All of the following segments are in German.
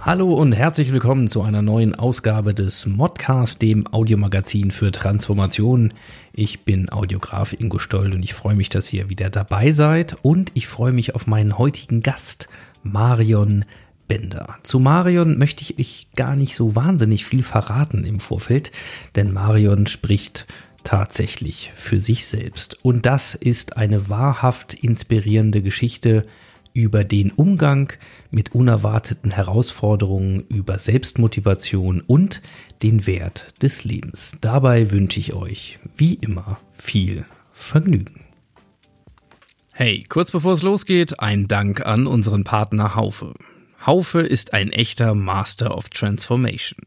Hallo und herzlich willkommen zu einer neuen Ausgabe des Modcast, dem Audiomagazin für Transformation. Ich bin Audiograf Ingo Stoll und ich freue mich, dass ihr wieder dabei seid und ich freue mich auf meinen heutigen Gast, Marion Bender. Zu Marion möchte ich euch gar nicht so wahnsinnig viel verraten im Vorfeld, denn Marion spricht tatsächlich für sich selbst. Und das ist eine wahrhaft inspirierende Geschichte über den Umgang mit unerwarteten Herausforderungen, über Selbstmotivation und den Wert des Lebens. Dabei wünsche ich euch, wie immer, viel Vergnügen. Hey, kurz bevor es losgeht, ein Dank an unseren Partner Haufe. Haufe ist ein echter Master of Transformation.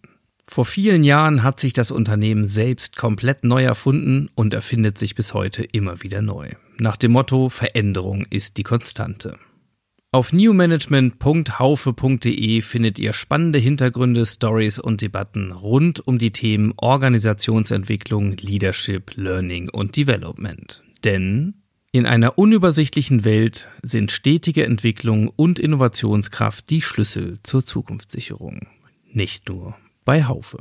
Vor vielen Jahren hat sich das Unternehmen selbst komplett neu erfunden und erfindet sich bis heute immer wieder neu. Nach dem Motto Veränderung ist die Konstante. Auf newmanagement.haufe.de findet ihr spannende Hintergründe, Stories und Debatten rund um die Themen Organisationsentwicklung, Leadership, Learning und Development. Denn in einer unübersichtlichen Welt sind stetige Entwicklung und Innovationskraft die Schlüssel zur Zukunftssicherung. Nicht nur bei Haufe.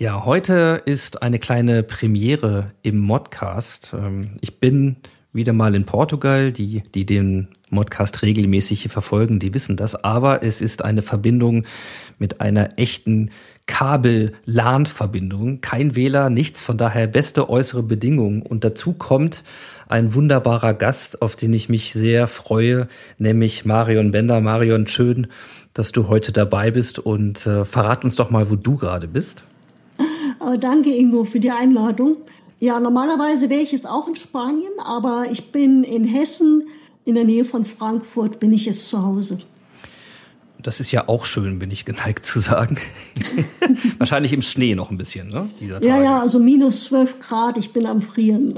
Ja, heute ist eine kleine Premiere im Modcast. Ähm, Ich bin wieder mal in Portugal. Die, die den Modcast regelmäßig hier verfolgen, die wissen das. Aber es ist eine Verbindung mit einer echten Kabel-LAN-Verbindung. Kein WLAN, nichts. Von daher beste äußere Bedingungen. Und dazu kommt ein wunderbarer Gast, auf den ich mich sehr freue, nämlich Marion Bender. Marion, schön, dass du heute dabei bist und äh, verrat uns doch mal, wo du gerade bist. Äh, danke, Ingo, für die Einladung. Ja, normalerweise wäre ich jetzt auch in Spanien, aber ich bin in Hessen, in der Nähe von Frankfurt, bin ich jetzt zu Hause. Das ist ja auch schön, bin ich geneigt zu sagen. Wahrscheinlich im Schnee noch ein bisschen, ne? Dieser Ja, Tage. ja, also minus 12 Grad, ich bin am Frieren.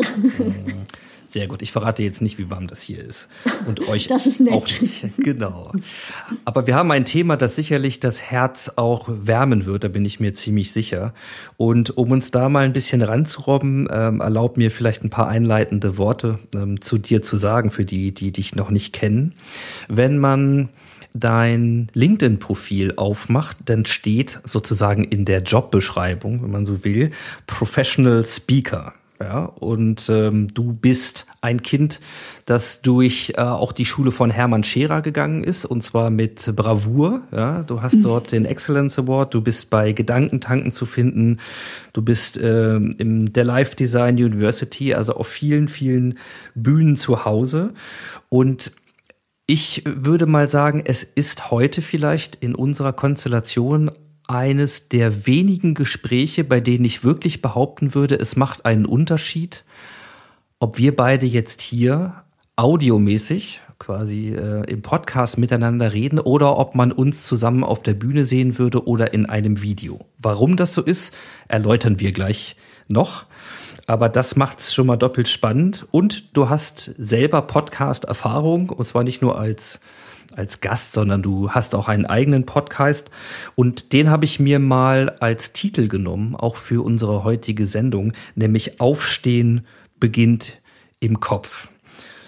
Sehr gut. Ich verrate jetzt nicht, wie warm das hier ist. Und euch Das ist nett. auch nicht. Genau. Aber wir haben ein Thema, das sicherlich das Herz auch wärmen wird, da bin ich mir ziemlich sicher. Und um uns da mal ein bisschen ranzurobben, ähm, erlaub mir vielleicht ein paar einleitende Worte ähm, zu dir zu sagen, für die, die dich noch nicht kennen. Wenn man dein LinkedIn-Profil aufmacht, dann steht sozusagen in der Jobbeschreibung, wenn man so will, Professional Speaker. Ja, und ähm, du bist ein Kind, das durch äh, auch die Schule von Hermann Scherer gegangen ist, und zwar mit Bravour. Ja, du hast dort den Excellence Award, du bist bei Gedankentanken zu finden, du bist ähm, im der Life Design University, also auf vielen, vielen Bühnen zu Hause. Und ich würde mal sagen, es ist heute vielleicht in unserer Konstellation eines der wenigen Gespräche, bei denen ich wirklich behaupten würde, es macht einen Unterschied, ob wir beide jetzt hier audiomäßig quasi äh, im Podcast miteinander reden oder ob man uns zusammen auf der Bühne sehen würde oder in einem Video. Warum das so ist, erläutern wir gleich noch. Aber das macht's schon mal doppelt spannend. Und du hast selber Podcast-Erfahrung, und zwar nicht nur als, als Gast, sondern du hast auch einen eigenen Podcast. Und den habe ich mir mal als Titel genommen, auch für unsere heutige Sendung, nämlich Aufstehen beginnt im Kopf.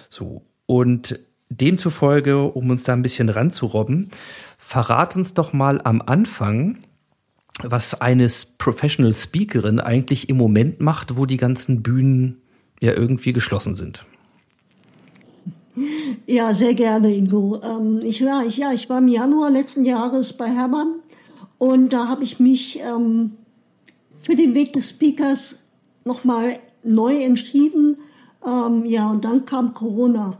So. Und demzufolge, um uns da ein bisschen ranzurobben, verrat uns doch mal am Anfang, was eine Professional Speakerin eigentlich im Moment macht, wo die ganzen Bühnen ja irgendwie geschlossen sind. Ja, sehr gerne, Ingo. Ähm, ich, war, ich, ja, ich war im Januar letzten Jahres bei Hermann und da habe ich mich ähm, für den Weg des Speakers nochmal neu entschieden. Ähm, ja, und dann kam Corona.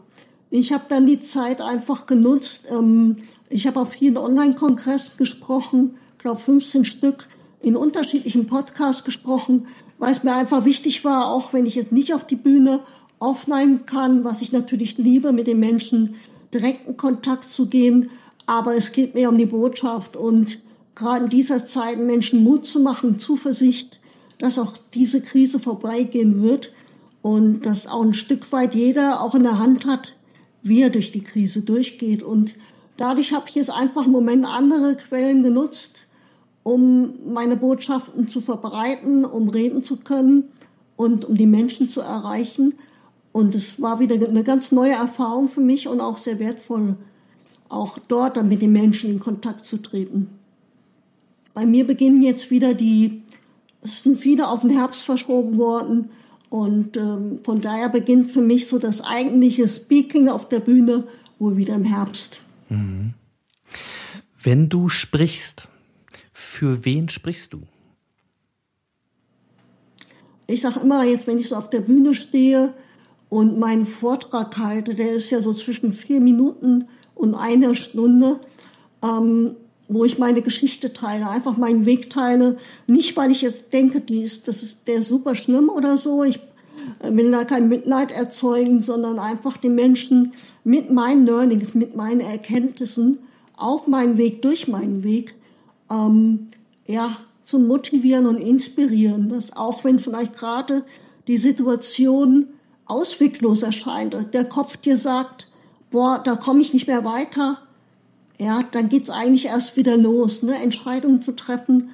Ich habe dann die Zeit einfach genutzt. Ähm, ich habe auf vielen Online-Kongressen gesprochen, glaube 15 Stück, in unterschiedlichen Podcasts gesprochen, weil es mir einfach wichtig war, auch wenn ich jetzt nicht auf die Bühne offline kann, was ich natürlich liebe, mit den Menschen direkten Kontakt zu gehen. Aber es geht mir um die Botschaft und gerade in dieser Zeit Menschen Mut zu machen, Zuversicht, dass auch diese Krise vorbeigehen wird und dass auch ein Stück weit jeder auch in der Hand hat, wie er durch die Krise durchgeht. Und dadurch habe ich jetzt einfach im Moment andere Quellen genutzt, um meine Botschaften zu verbreiten, um reden zu können und um die Menschen zu erreichen. Und es war wieder eine ganz neue Erfahrung für mich und auch sehr wertvoll, auch dort dann mit den Menschen in Kontakt zu treten. Bei mir beginnen jetzt wieder die, es sind viele auf den Herbst verschoben worden und ähm, von daher beginnt für mich so das eigentliche Speaking auf der Bühne wohl wieder im Herbst. Mhm. Wenn du sprichst, für wen sprichst du? Ich sage immer jetzt, wenn ich so auf der Bühne stehe und meinen Vortrag halte, der ist ja so zwischen vier Minuten und einer Stunde, ähm, wo ich meine Geschichte teile, einfach meinen Weg teile. Nicht, weil ich jetzt denke, die ist, das ist der super schlimm oder so. Ich äh, will da kein Mitleid erzeugen, sondern einfach den Menschen mit meinen Learnings, mit meinen Erkenntnissen auf meinen Weg, durch meinen Weg, ähm, ja, zu motivieren und inspirieren, dass auch wenn vielleicht gerade die Situation ausweglos erscheint, der Kopf dir sagt, boah, da komme ich nicht mehr weiter, ja, dann geht's eigentlich erst wieder los, ne? Entscheidungen zu treffen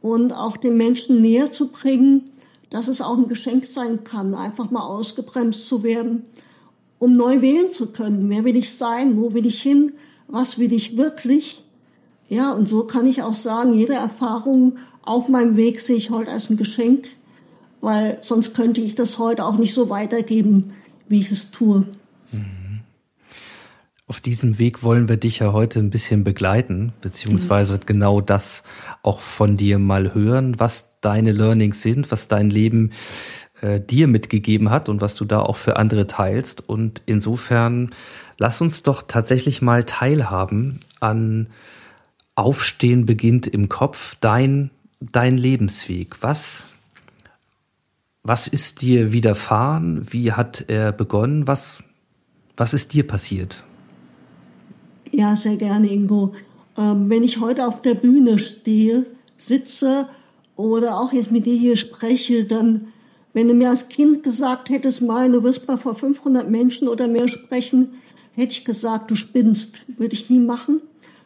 und auch den Menschen näher zu bringen, dass es auch ein Geschenk sein kann, einfach mal ausgebremst zu werden, um neu wählen zu können. Wer will ich sein? Wo will ich hin? Was will ich wirklich? Ja, und so kann ich auch sagen, jede Erfahrung auf meinem Weg sehe ich heute als ein Geschenk, weil sonst könnte ich das heute auch nicht so weitergeben, wie ich es tue. Auf diesem Weg wollen wir dich ja heute ein bisschen begleiten, beziehungsweise mhm. genau das auch von dir mal hören, was deine Learnings sind, was dein Leben äh, dir mitgegeben hat und was du da auch für andere teilst. Und insofern lass uns doch tatsächlich mal teilhaben an Aufstehen beginnt im Kopf, dein, dein Lebensweg. Was, was ist dir widerfahren? Wie hat er begonnen? Was, was ist dir passiert? Ja, sehr gerne, Ingo. Ähm, wenn ich heute auf der Bühne stehe, sitze oder auch jetzt mit dir hier spreche, dann, wenn du mir als Kind gesagt hättest, mal, du wirst mal vor 500 Menschen oder mehr sprechen, hätte ich gesagt, du spinnst. Würde ich nie machen.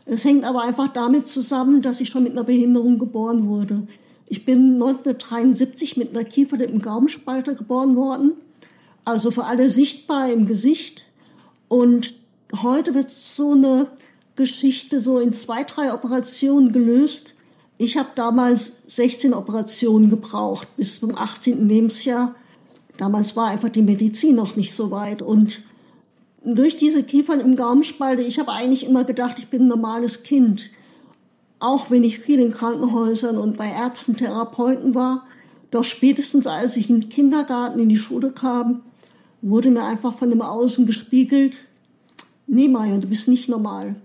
Es hängt aber einfach damit zusammen, dass ich schon mit einer Behinderung geboren wurde. Ich bin 1973 mit einer Kiefer im Gaumenspalte geboren worden, also für alle sichtbar im Gesicht. Und heute wird so eine Geschichte so in zwei, drei Operationen gelöst. Ich habe damals 16 Operationen gebraucht bis zum 18. Lebensjahr. Damals war einfach die Medizin noch nicht so weit. Und durch diese Kiefern im Gaumenspalte, ich habe eigentlich immer gedacht, ich bin ein normales Kind. Auch wenn ich viel in Krankenhäusern und bei Ärzten, Therapeuten war. Doch spätestens als ich in den Kindergarten, in die Schule kam, wurde mir einfach von dem Außen gespiegelt, nee Maya, du bist nicht normal.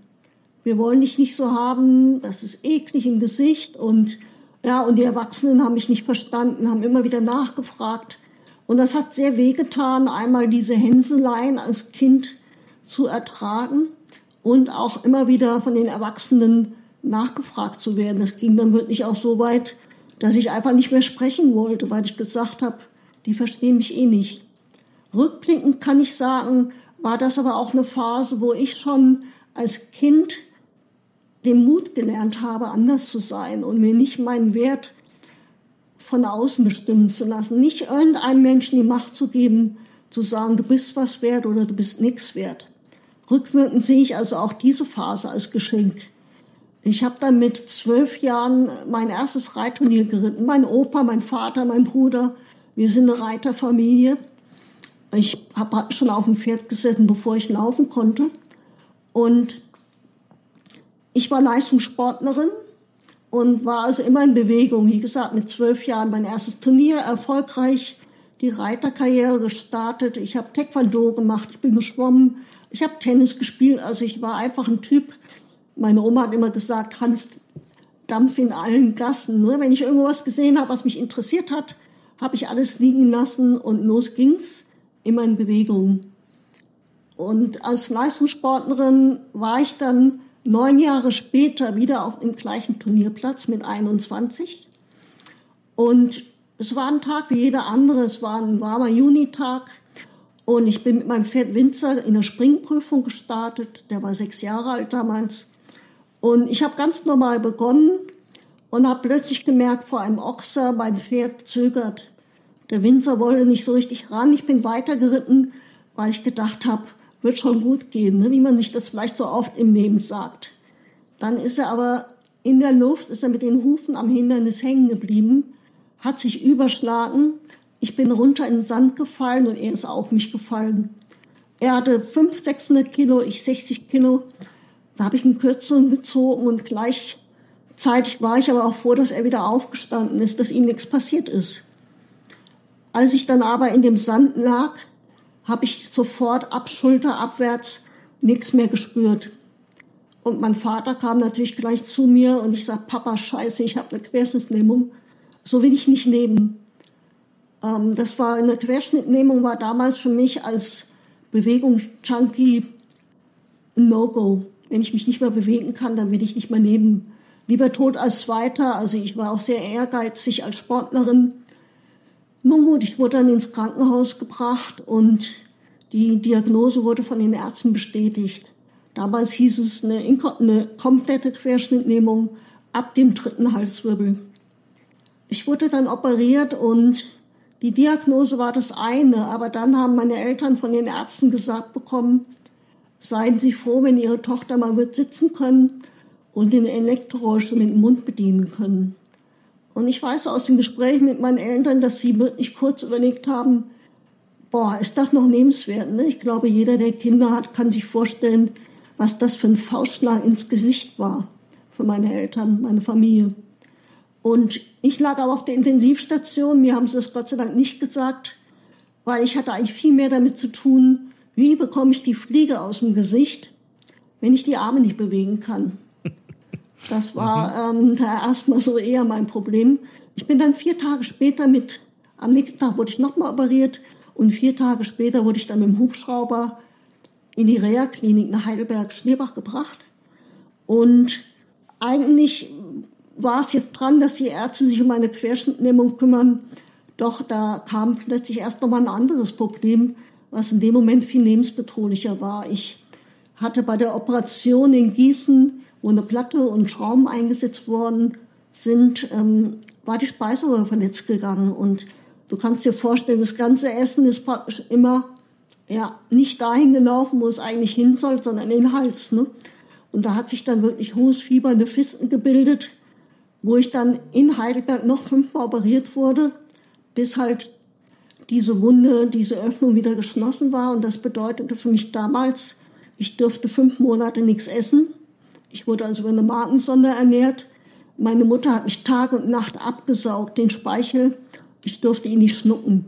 Wir wollen dich nicht so haben, das ist eklig im Gesicht und ja, und die Erwachsenen haben mich nicht verstanden, haben immer wieder nachgefragt. Und das hat sehr wehgetan, einmal diese Hänseleien als Kind zu ertragen und auch immer wieder von den Erwachsenen nachgefragt zu werden. Das ging dann wirklich auch so weit, dass ich einfach nicht mehr sprechen wollte, weil ich gesagt habe, die verstehen mich eh nicht. Rückblickend kann ich sagen, war das aber auch eine Phase, wo ich schon als Kind den Mut gelernt habe, anders zu sein und mir nicht meinen Wert von außen bestimmen zu lassen. Nicht irgendeinem Menschen die Macht zu geben, zu sagen, du bist was wert oder du bist nichts wert. Rückwirkend sehe ich also auch diese Phase als Geschenk. Ich habe dann mit zwölf Jahren mein erstes Reitturnier geritten. Mein Opa, mein Vater, mein Bruder, wir sind eine Reiterfamilie. Ich habe schon auf dem Pferd gesessen, bevor ich laufen konnte. Und ich war Leistungssportlerin und war also immer in Bewegung. Wie gesagt, mit zwölf Jahren mein erstes Turnier erfolgreich, die Reiterkarriere gestartet. Ich habe Taekwondo gemacht, ich bin geschwommen, ich habe Tennis gespielt. Also ich war einfach ein Typ. Meine Oma hat immer gesagt, Hans, Dampf in allen Gassen. Ne? Wenn ich irgendwas gesehen habe, was mich interessiert hat, habe ich alles liegen lassen und los ging's immer in Bewegung. Und als Leistungssportlerin war ich dann neun Jahre später wieder auf dem gleichen Turnierplatz mit 21. Und es war ein Tag wie jeder andere. Es war ein warmer Junitag. Und ich bin mit meinem Pferd Winzer in der Springprüfung gestartet. Der war sechs Jahre alt damals. Und ich habe ganz normal begonnen und habe plötzlich gemerkt, vor einem Ochser, mein Pferd zögert. Der Winzer wollte nicht so richtig ran. Ich bin weitergeritten, weil ich gedacht habe, wird schon gut gehen, ne? wie man sich das vielleicht so oft im Leben sagt. Dann ist er aber in der Luft, ist er mit den Hufen am Hindernis hängen geblieben, hat sich überschlagen. Ich bin runter in den Sand gefallen und er ist auf mich gefallen. Er hatte 500, 600 Kilo, ich 60 Kilo. Da habe ich einen Kürzung gezogen und gleichzeitig war ich aber auch froh, dass er wieder aufgestanden ist, dass ihm nichts passiert ist. Als ich dann aber in dem Sand lag, habe ich sofort ab Schulter abwärts nichts mehr gespürt. Und mein Vater kam natürlich gleich zu mir und ich sag, Papa, scheiße, ich habe eine Querschnittslähmung. So will ich nicht leben. Ähm, das war eine Querschnittlähmung war damals für mich als Bewegungsjunkie ein No-Go. Wenn ich mich nicht mehr bewegen kann, dann will ich nicht mehr leben. Lieber tot als Zweiter. Also ich war auch sehr ehrgeizig als Sportlerin. Nun gut, ich wurde dann ins Krankenhaus gebracht und die Diagnose wurde von den Ärzten bestätigt. Damals hieß es eine, eine komplette Querschnittlähmung ab dem dritten Halswirbel. Ich wurde dann operiert und die Diagnose war das eine, aber dann haben meine Eltern von den Ärzten gesagt bekommen, seien Sie froh, wenn Ihre Tochter mal wird sitzen können und den Elektrorollstuhl mit dem Mund bedienen können. Und ich weiß aus den Gesprächen mit meinen Eltern, dass sie wirklich kurz überlegt haben, boah, ist das noch lebenswert? Ne? Ich glaube, jeder, der Kinder hat, kann sich vorstellen, was das für ein Faustschlag ins Gesicht war für meine Eltern, meine Familie. Und ich lag aber auf der Intensivstation. Mir haben sie das Gott sei Dank nicht gesagt, weil ich hatte eigentlich viel mehr damit zu tun, wie bekomme ich die Fliege aus dem Gesicht, wenn ich die Arme nicht bewegen kann. Das war mhm. ähm, da erstmal so eher mein Problem. Ich bin dann vier Tage später mit, am nächsten Tag wurde ich nochmal operiert und vier Tage später wurde ich dann mit dem Hubschrauber in die Reha-Klinik nach Heidelberg-Schneebach gebracht. Und eigentlich war es jetzt dran, dass die Ärzte sich um eine Querschnittlähmung kümmern. Doch da kam plötzlich erst nochmal ein anderes Problem, was in dem Moment viel lebensbedrohlicher war. Ich hatte bei der Operation in Gießen wo eine Platte und Schrauben eingesetzt worden sind, ähm, war die Speiseröhre vernetzt gegangen. Und du kannst dir vorstellen, das ganze Essen ist praktisch immer ja, nicht dahin gelaufen, wo es eigentlich hin soll, sondern in den Hals. Ne? Und da hat sich dann wirklich hohes Fieber, eine Fisten gebildet, wo ich dann in Heidelberg noch fünfmal operiert wurde, bis halt diese Wunde, diese Öffnung wieder geschlossen war. Und das bedeutete für mich damals, ich durfte fünf Monate nichts essen. Ich wurde also über eine Markensonde ernährt. Meine Mutter hat mich Tag und Nacht abgesaugt, den Speichel. Ich durfte ihn nicht schnucken.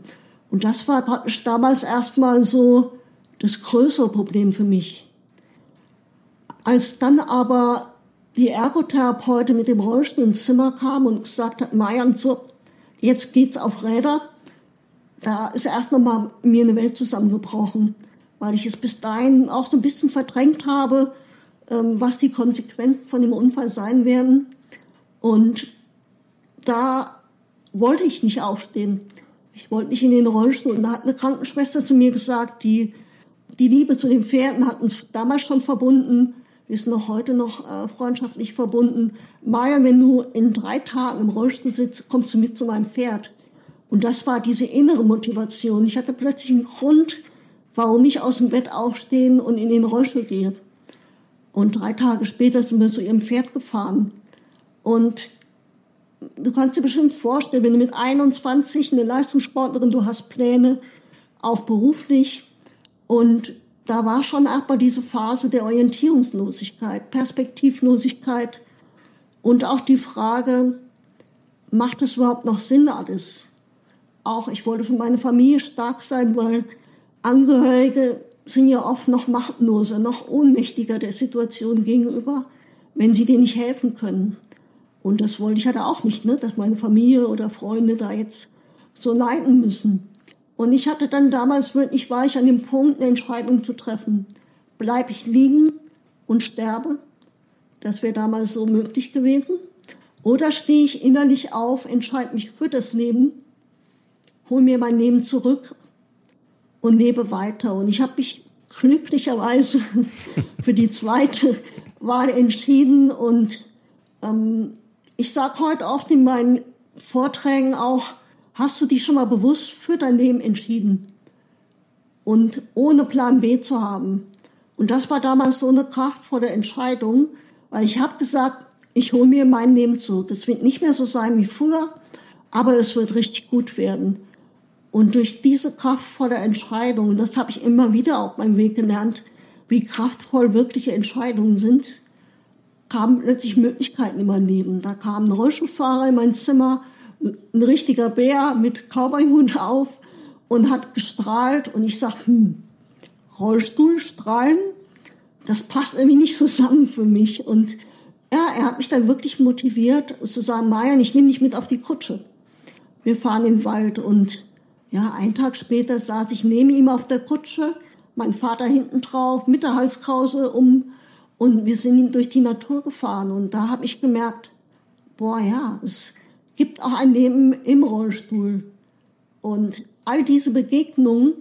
Und das war praktisch damals erstmal so das größere Problem für mich. Als dann aber die Ergotherapeutin mit dem Rollstuhl ins Zimmer kam und gesagt hat, Mayan, so, jetzt geht's auf Räder, da ist erst nochmal mir eine Welt zusammengebrochen, weil ich es bis dahin auch so ein bisschen verdrängt habe, ähm, was die Konsequenzen von dem Unfall sein werden. Und da wollte ich nicht aufstehen. Ich wollte nicht in den Rollstuhl. Und da hat eine Krankenschwester zu mir gesagt, die, die Liebe zu den Pferden hat uns damals schon verbunden. Wir sind noch heute noch äh, freundschaftlich verbunden. Maya, wenn du in drei Tagen im Rollstuhl sitzt, kommst du mit zu meinem Pferd. Und das war diese innere Motivation. Ich hatte plötzlich einen Grund, warum ich aus dem Bett aufstehen und in den Rollstuhl gehe. Und drei Tage später sind wir zu ihrem Pferd gefahren. Und du kannst dir bestimmt vorstellen, wenn du mit 21 eine Leistungssportlerin, du hast Pläne, auch beruflich. Und da war schon erstmal diese Phase der Orientierungslosigkeit, Perspektivlosigkeit und auch die Frage, macht es überhaupt noch Sinn alles? Auch ich wollte für meine Familie stark sein, weil Angehörige sind ja oft noch machtloser, noch ohnmächtiger der Situation gegenüber, wenn sie dir nicht helfen können. Und das wollte ich halt auch nicht, ne? dass meine Familie oder Freunde da jetzt so leiden müssen. Und ich hatte dann damals wirklich, war ich an dem Punkt, eine Entscheidung zu treffen. Bleibe ich liegen und sterbe? Das wäre damals so möglich gewesen. Oder stehe ich innerlich auf, entscheide mich für das Leben, hole mir mein Leben zurück und lebe weiter. Und ich habe mich glücklicherweise für die zweite Wahl entschieden. Und ähm, ich sage heute oft in meinen Vorträgen auch, hast du dich schon mal bewusst für dein Leben entschieden? Und ohne Plan B zu haben. Und das war damals so eine kraftvolle Entscheidung, weil ich habe gesagt, ich hole mir mein Leben zurück. Es wird nicht mehr so sein wie früher, aber es wird richtig gut werden. Und durch diese kraftvolle Entscheidung, und das habe ich immer wieder auf meinem Weg gelernt, wie kraftvoll wirkliche Entscheidungen sind, kamen plötzlich Möglichkeiten in mein Leben. Da kam ein Rollstuhlfahrer in mein Zimmer, ein richtiger Bär mit Cowboyhund auf und hat gestrahlt. Und ich sag, hm, Rollstuhl, strahlen, das passt irgendwie nicht zusammen für mich. Und ja, er hat mich dann wirklich motiviert zu sagen, Marian, ich nehme dich mit auf die Kutsche. Wir fahren in den Wald und ja, einen Tag später saß ich neben ihm auf der Kutsche, mein Vater hinten drauf, mit der Halskrause um und wir sind durch die Natur gefahren und da habe ich gemerkt, boah ja, es gibt auch ein Leben im Rollstuhl. Und all diese Begegnungen,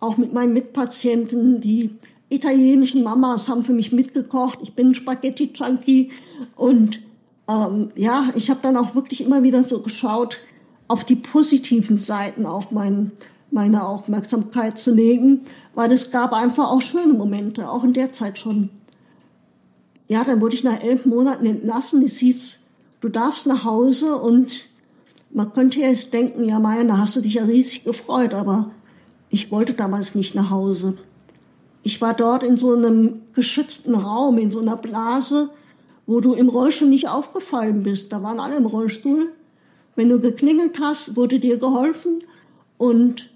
auch mit meinen Mitpatienten, die italienischen Mamas haben für mich mitgekocht. Ich bin Spaghetti-Junkie und ähm, ja, ich habe dann auch wirklich immer wieder so geschaut, auf die positiven Seiten auch mein, meine Aufmerksamkeit zu legen, weil es gab einfach auch schöne Momente, auch in der Zeit schon. Ja, dann wurde ich nach elf Monaten entlassen. Es hieß, du darfst nach Hause und man könnte jetzt denken, ja, Maya, da hast du dich ja riesig gefreut, aber ich wollte damals nicht nach Hause. Ich war dort in so einem geschützten Raum, in so einer Blase, wo du im Rollstuhl nicht aufgefallen bist. Da waren alle im Rollstuhl. Wenn du geklingelt hast, wurde dir geholfen. Und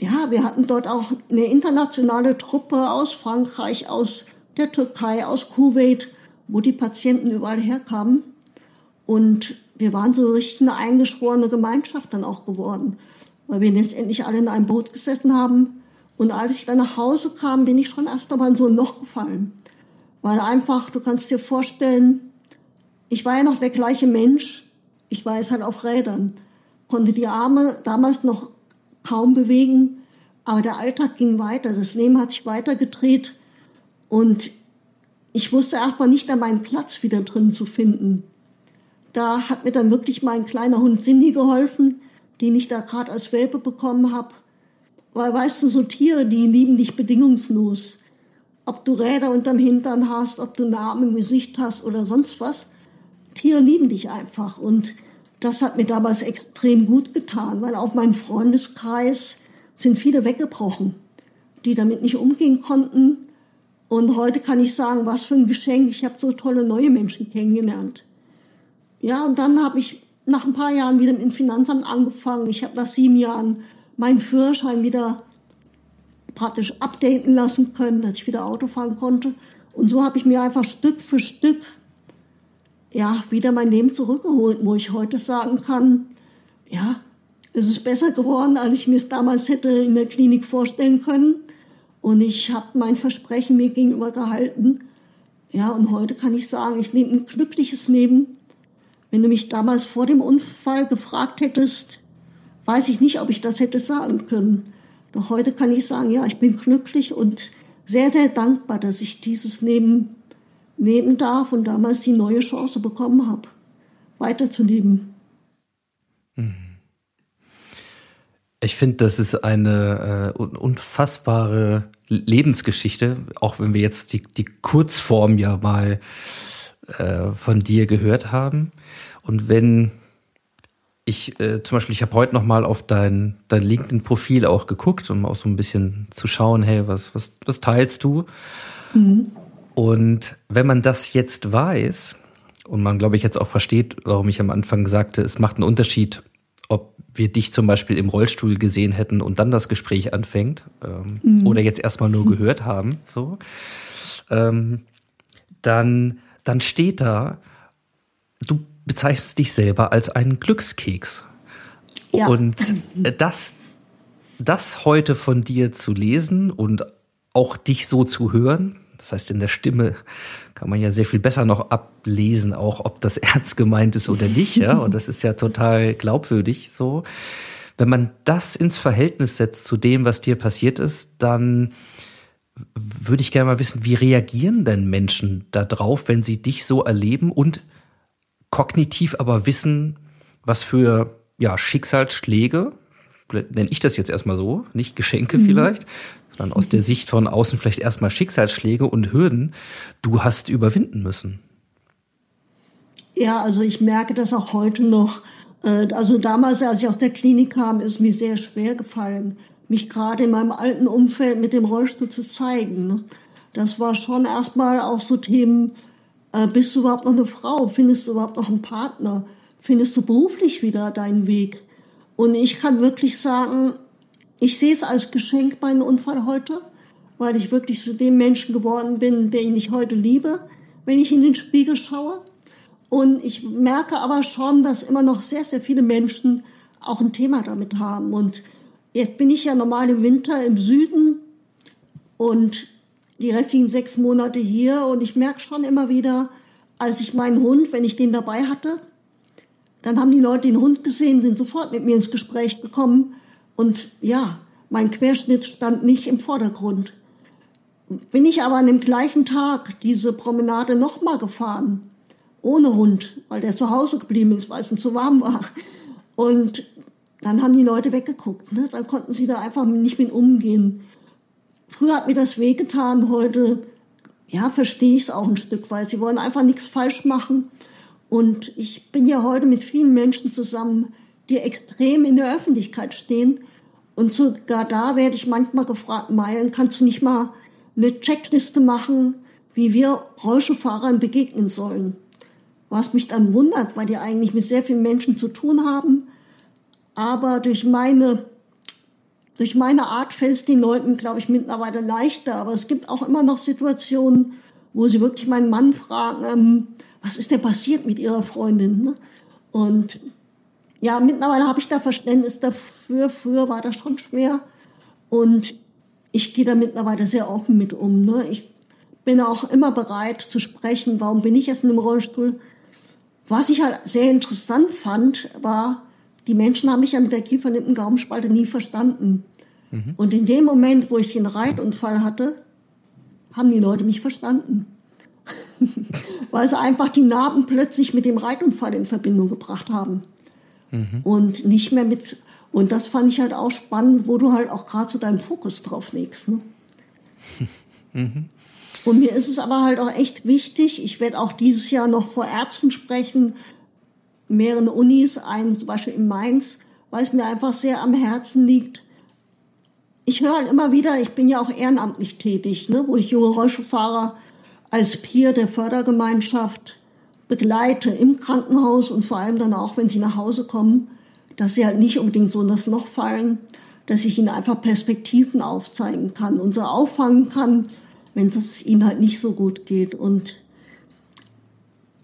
ja, wir hatten dort auch eine internationale Truppe aus Frankreich, aus der Türkei, aus Kuwait, wo die Patienten überall herkamen. Und wir waren so richtig eine eingeschworene Gemeinschaft dann auch geworden, weil wir letztendlich alle in einem Boot gesessen haben und als ich dann nach Hause kam, bin ich schon erst einmal in so ein Loch gefallen. Weil einfach, du kannst dir vorstellen, ich war ja noch der gleiche Mensch, ich war jetzt halt auf Rädern, konnte die Arme damals noch kaum bewegen, aber der Alltag ging weiter, das Leben hat sich weitergedreht und ich wusste erstmal nicht an meinen Platz wieder drin zu finden. Da hat mir dann wirklich mein kleiner Hund Cindy geholfen, den ich da gerade als Welpe bekommen habe. Weil weißt du, so Tiere, die lieben dich bedingungslos. Ob du Räder unterm Hintern hast, ob du Namen im Gesicht hast oder sonst was. Tiere lieben dich einfach. Und das hat mir damals extrem gut getan, weil auf meinem Freundeskreis sind viele weggebrochen, die damit nicht umgehen konnten. Und heute kann ich sagen, was für ein Geschenk. Ich habe so tolle neue Menschen kennengelernt. Ja, und dann habe ich nach ein paar Jahren wieder mit dem Finanzamt angefangen. Ich habe nach sieben Jahren meinen Führerschein wieder praktisch updaten lassen können, dass ich wieder Auto fahren konnte. Und so habe ich mir einfach Stück für Stück ja wieder mein Leben zurückgeholt, wo ich heute sagen kann, ja, es ist besser geworden, als ich mir es damals hätte in der Klinik vorstellen können. Und ich habe mein Versprechen mir gegenüber gehalten. Ja, und heute kann ich sagen, ich lebe ein glückliches Leben. Wenn du mich damals vor dem Unfall gefragt hättest, weiß ich nicht, ob ich das hätte sagen können. Doch heute kann ich sagen, ja, ich bin glücklich und sehr, sehr dankbar, dass ich dieses Leben nehmen darf und damals die neue Chance bekommen habe, weiterzuleben. Mhm. Ich finde, das ist eine äh, unfassbare Lebensgeschichte, auch wenn wir jetzt die, die Kurzform ja mal äh, von dir gehört haben. Und wenn ich äh, zum Beispiel, ich habe heute noch mal auf dein, dein LinkedIn-Profil auch geguckt, um auch so ein bisschen zu schauen, hey, was, was, was teilst du? Mhm. Und wenn man das jetzt weiß und man, glaube ich, jetzt auch versteht, warum ich am Anfang sagte, es macht einen Unterschied, ob wir dich zum Beispiel im Rollstuhl gesehen hätten und dann das Gespräch anfängt ähm, mhm. oder jetzt erstmal nur gehört haben, so, ähm, dann, dann steht da, du bezeichnest dich selber als einen Glückskeks. Ja. Und das, das heute von dir zu lesen und auch dich so zu hören, das heißt, in der Stimme kann man ja sehr viel besser noch ablesen, auch ob das ernst gemeint ist oder nicht, ja. Und das ist ja total glaubwürdig so. Wenn man das ins Verhältnis setzt zu dem, was dir passiert ist, dann würde ich gerne mal wissen, wie reagieren denn Menschen darauf, wenn sie dich so erleben und kognitiv aber wissen, was für ja, Schicksalsschläge, nenne ich das jetzt erstmal so, nicht Geschenke mhm. vielleicht, sondern aus der Sicht von außen vielleicht erstmal Schicksalsschläge und Hürden du hast überwinden müssen. Ja, also ich merke das auch heute noch. Äh, also damals, als ich aus der Klinik kam, ist mir sehr schwer gefallen, mich gerade in meinem alten Umfeld mit dem Rollstuhl zu zeigen. Ne? Das war schon erstmal auch so Themen, äh, bist du überhaupt noch eine Frau? Findest du überhaupt noch einen Partner? Findest du beruflich wieder deinen Weg? Und ich kann wirklich sagen, ich sehe es als Geschenk, meinen Unfall heute, weil ich wirklich zu dem Menschen geworden bin, den ich heute liebe, wenn ich in den Spiegel schaue. Und ich merke aber schon, dass immer noch sehr, sehr viele Menschen auch ein Thema damit haben. Und jetzt bin ich ja normal im Winter im Süden und die restlichen sechs Monate hier. Und ich merke schon immer wieder, als ich meinen Hund, wenn ich den dabei hatte, dann haben die Leute den Hund gesehen, sind sofort mit mir ins Gespräch gekommen und ja, mein Querschnitt stand nicht im Vordergrund. Bin ich aber an dem gleichen Tag diese Promenade nochmal gefahren, ohne Hund, weil der zu Hause geblieben ist, weil es ihm zu warm war. Und dann haben die Leute weggeguckt. Ne? Dann konnten sie da einfach nicht mit umgehen. Früher hat mir das wehgetan, heute ja, verstehe ich es auch ein Stück weit. Sie wollen einfach nichts falsch machen. Und ich bin ja heute mit vielen Menschen zusammen, die extrem in der Öffentlichkeit stehen. Und sogar da werde ich manchmal gefragt, Meilen, kannst du nicht mal eine Checkliste machen, wie wir Rollstuhlfahrern begegnen sollen? Was mich dann wundert, weil die eigentlich mit sehr vielen Menschen zu tun haben. Aber durch meine, durch meine Art fällt es den Leuten, glaube ich, mittlerweile leichter. Aber es gibt auch immer noch Situationen, wo sie wirklich meinen Mann fragen, ähm, was ist denn passiert mit ihrer Freundin? Ne? Und ja, mittlerweile habe ich da Verständnis dafür. Früher war das schon schwer. Und ich gehe da mittlerweile sehr offen mit um. Ne? Ich bin auch immer bereit zu sprechen, warum bin ich jetzt in einem Rollstuhl. Was ich halt sehr interessant fand, war, die Menschen haben mich ja mit der kiefernippen Gaumenspalte nie verstanden. Mhm. Und in dem Moment, wo ich den Reitunfall hatte, haben die Leute mich verstanden. Weil sie einfach die Narben plötzlich mit dem Reitunfall in Verbindung gebracht haben mhm. und nicht mehr mit. Und das fand ich halt auch spannend, wo du halt auch gerade so deinen Fokus drauf legst. Ne? Mhm. Und mir ist es aber halt auch echt wichtig, ich werde auch dieses Jahr noch vor Ärzten sprechen, mehreren Unis, einen zum Beispiel in Mainz, weil es mir einfach sehr am Herzen liegt. Ich höre halt immer wieder, ich bin ja auch ehrenamtlich tätig, ne, wo ich junge Rollstuhlfahrer als Peer der Fördergemeinschaft begleite im Krankenhaus und vor allem dann auch, wenn sie nach Hause kommen, dass sie halt nicht unbedingt so in das Loch fallen, dass ich ihnen einfach Perspektiven aufzeigen kann und so auffangen kann, wenn es ihnen halt nicht so gut geht. Und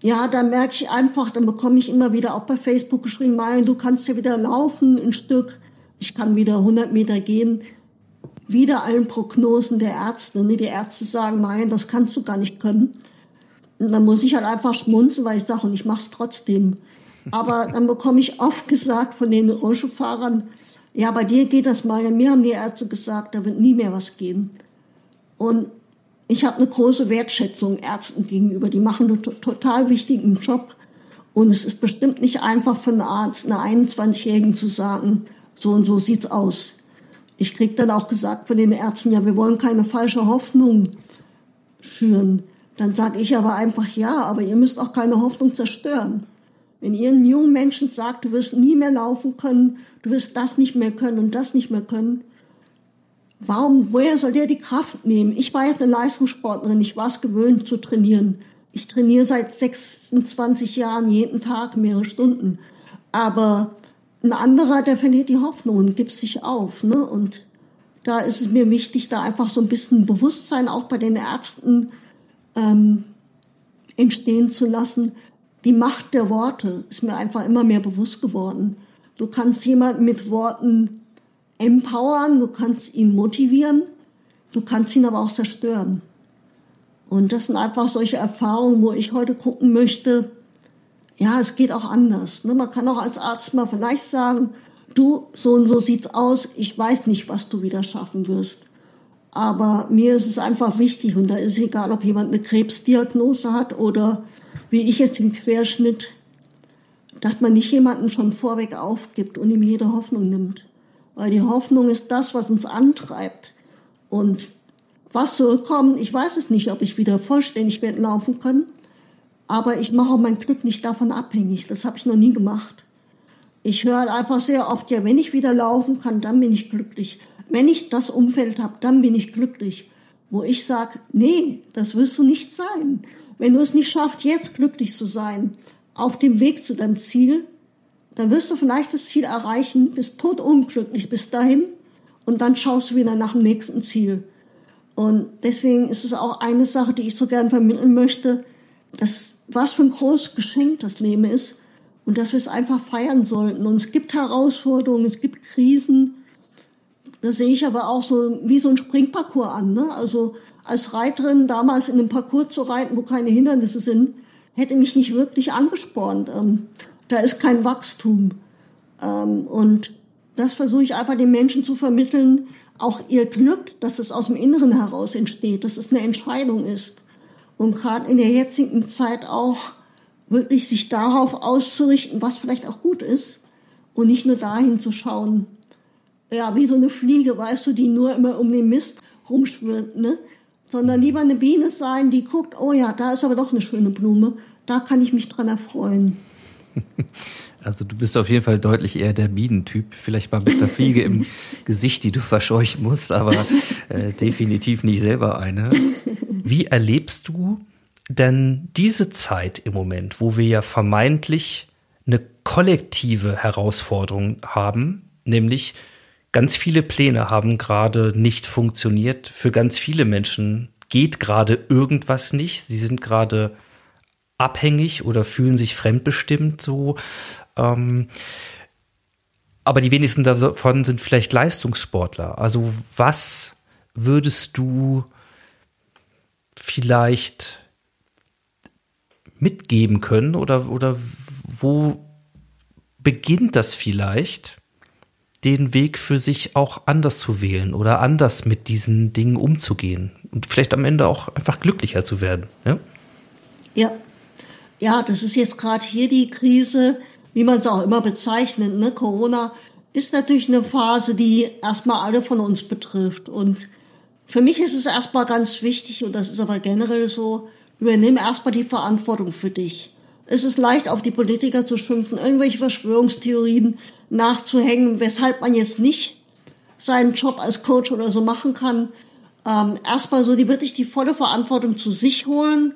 ja, da merke ich einfach, dann bekomme ich immer wieder auch bei Facebook geschrieben, Marian, du kannst ja wieder laufen ein Stück, ich kann wieder 100 Meter gehen. Wieder allen Prognosen der Ärzte. Ne? Die Ärzte sagen, Marian, das kannst du gar nicht können. Und dann muss ich halt einfach schmunzeln, weil ich sage, und ich mache es trotzdem. Aber dann bekomme ich oft gesagt von den Rollstuhlfahrern, ja, bei dir geht das mal. Mir haben die Ärzte gesagt, da wird nie mehr was gehen. Und ich habe eine große Wertschätzung Ärzten gegenüber. Die machen einen total wichtigen Job. Und es ist bestimmt nicht einfach für einen Arzt, einer 21-Jährigen zu sagen, so und so sieht's aus. Ich krieg dann auch gesagt von den Ärzten, ja, wir wollen keine falsche Hoffnung schüren. Dann sage ich aber einfach ja, aber ihr müsst auch keine Hoffnung zerstören. Wenn ihr einen jungen Menschen sagt, du wirst nie mehr laufen können, du wirst das nicht mehr können und das nicht mehr können, warum, woher soll der die Kraft nehmen? Ich war jetzt eine Leistungssportlerin, ich war es gewöhnt zu trainieren. Ich trainiere seit 26 Jahren jeden Tag mehrere Stunden. Aber ein anderer, der verliert die Hoffnung und gibt sich auf. Ne? Und da ist es mir wichtig, da einfach so ein bisschen Bewusstsein auch bei den Ärzten ähm, entstehen zu lassen. Die Macht der Worte ist mir einfach immer mehr bewusst geworden. Du kannst jemanden mit Worten empowern, du kannst ihn motivieren, du kannst ihn aber auch zerstören. Und das sind einfach solche Erfahrungen, wo ich heute gucken möchte, ja, es geht auch anders. Ne? Man kann auch als Arzt mal vielleicht sagen, du, so und so sieht's aus, ich weiß nicht, was du wieder schaffen wirst. Aber mir ist es einfach wichtig und da ist egal, ob jemand eine Krebsdiagnose hat oder wie ich jetzt den Querschnitt, dass man nicht jemanden schon vorweg aufgibt und ihm jede Hoffnung nimmt. Weil die Hoffnung ist das, was uns antreibt. Und was soll kommen, ich weiß es nicht, ob ich wieder vollständig werde laufen können. Aber ich mache mein Glück nicht davon abhängig. Das habe ich noch nie gemacht. Ich höre einfach sehr oft, ja, wenn ich wieder laufen kann, dann bin ich glücklich. Wenn ich das Umfeld habe, dann bin ich glücklich. Wo ich sage, nee, das wirst du nicht sein. Wenn du es nicht schaffst, jetzt glücklich zu sein, auf dem Weg zu deinem Ziel, dann wirst du vielleicht das Ziel erreichen, bist tot unglücklich bis dahin und dann schaust du wieder nach dem nächsten Ziel. Und deswegen ist es auch eine Sache, die ich so gern vermitteln möchte, dass was für ein großes Geschenk das Leben ist und dass wir es einfach feiern sollten. Und es gibt Herausforderungen, es gibt Krisen. Das sehe ich aber auch so wie so ein Springparcours an. Ne? Also als Reiterin damals in einem Parcours zu reiten, wo keine Hindernisse sind, hätte mich nicht wirklich angespornt. Ähm, da ist kein Wachstum. Ähm, und das versuche ich einfach den Menschen zu vermitteln, auch ihr Glück, dass es aus dem Inneren heraus entsteht, dass es eine Entscheidung ist. Und gerade in der jetzigen Zeit auch wirklich sich darauf auszurichten, was vielleicht auch gut ist und nicht nur dahin zu schauen, ja, wie so eine Fliege, weißt du, die nur immer um den Mist rumschwirrt, ne? Sondern lieber eine Biene sein, die guckt, oh ja, da ist aber doch eine schöne Blume, da kann ich mich dran erfreuen. Also du bist auf jeden Fall deutlich eher der Bienentyp. Vielleicht mal mit der Fliege im Gesicht, die du verscheuchen musst, aber äh, definitiv nicht selber eine. Wie erlebst du denn diese Zeit im Moment, wo wir ja vermeintlich eine kollektive Herausforderung haben, nämlich ganz viele Pläne haben gerade nicht funktioniert. Für ganz viele Menschen geht gerade irgendwas nicht. Sie sind gerade abhängig oder fühlen sich fremdbestimmt so. Ähm, aber die wenigsten davon sind vielleicht Leistungssportler. Also was würdest du vielleicht mitgeben können oder, oder wo beginnt das vielleicht, den Weg für sich auch anders zu wählen oder anders mit diesen Dingen umzugehen und vielleicht am Ende auch einfach glücklicher zu werden? Ja, ja, ja das ist jetzt gerade hier die Krise, wie man es auch immer bezeichnet, ne? Corona ist natürlich eine Phase, die erstmal alle von uns betrifft. Und für mich ist es erstmal ganz wichtig, und das ist aber generell so, übernimm erstmal die Verantwortung für dich. Es ist leicht, auf die Politiker zu schimpfen, irgendwelche Verschwörungstheorien nachzuhängen, weshalb man jetzt nicht seinen Job als Coach oder so machen kann. Ähm, erstmal so die wirklich die volle Verantwortung zu sich holen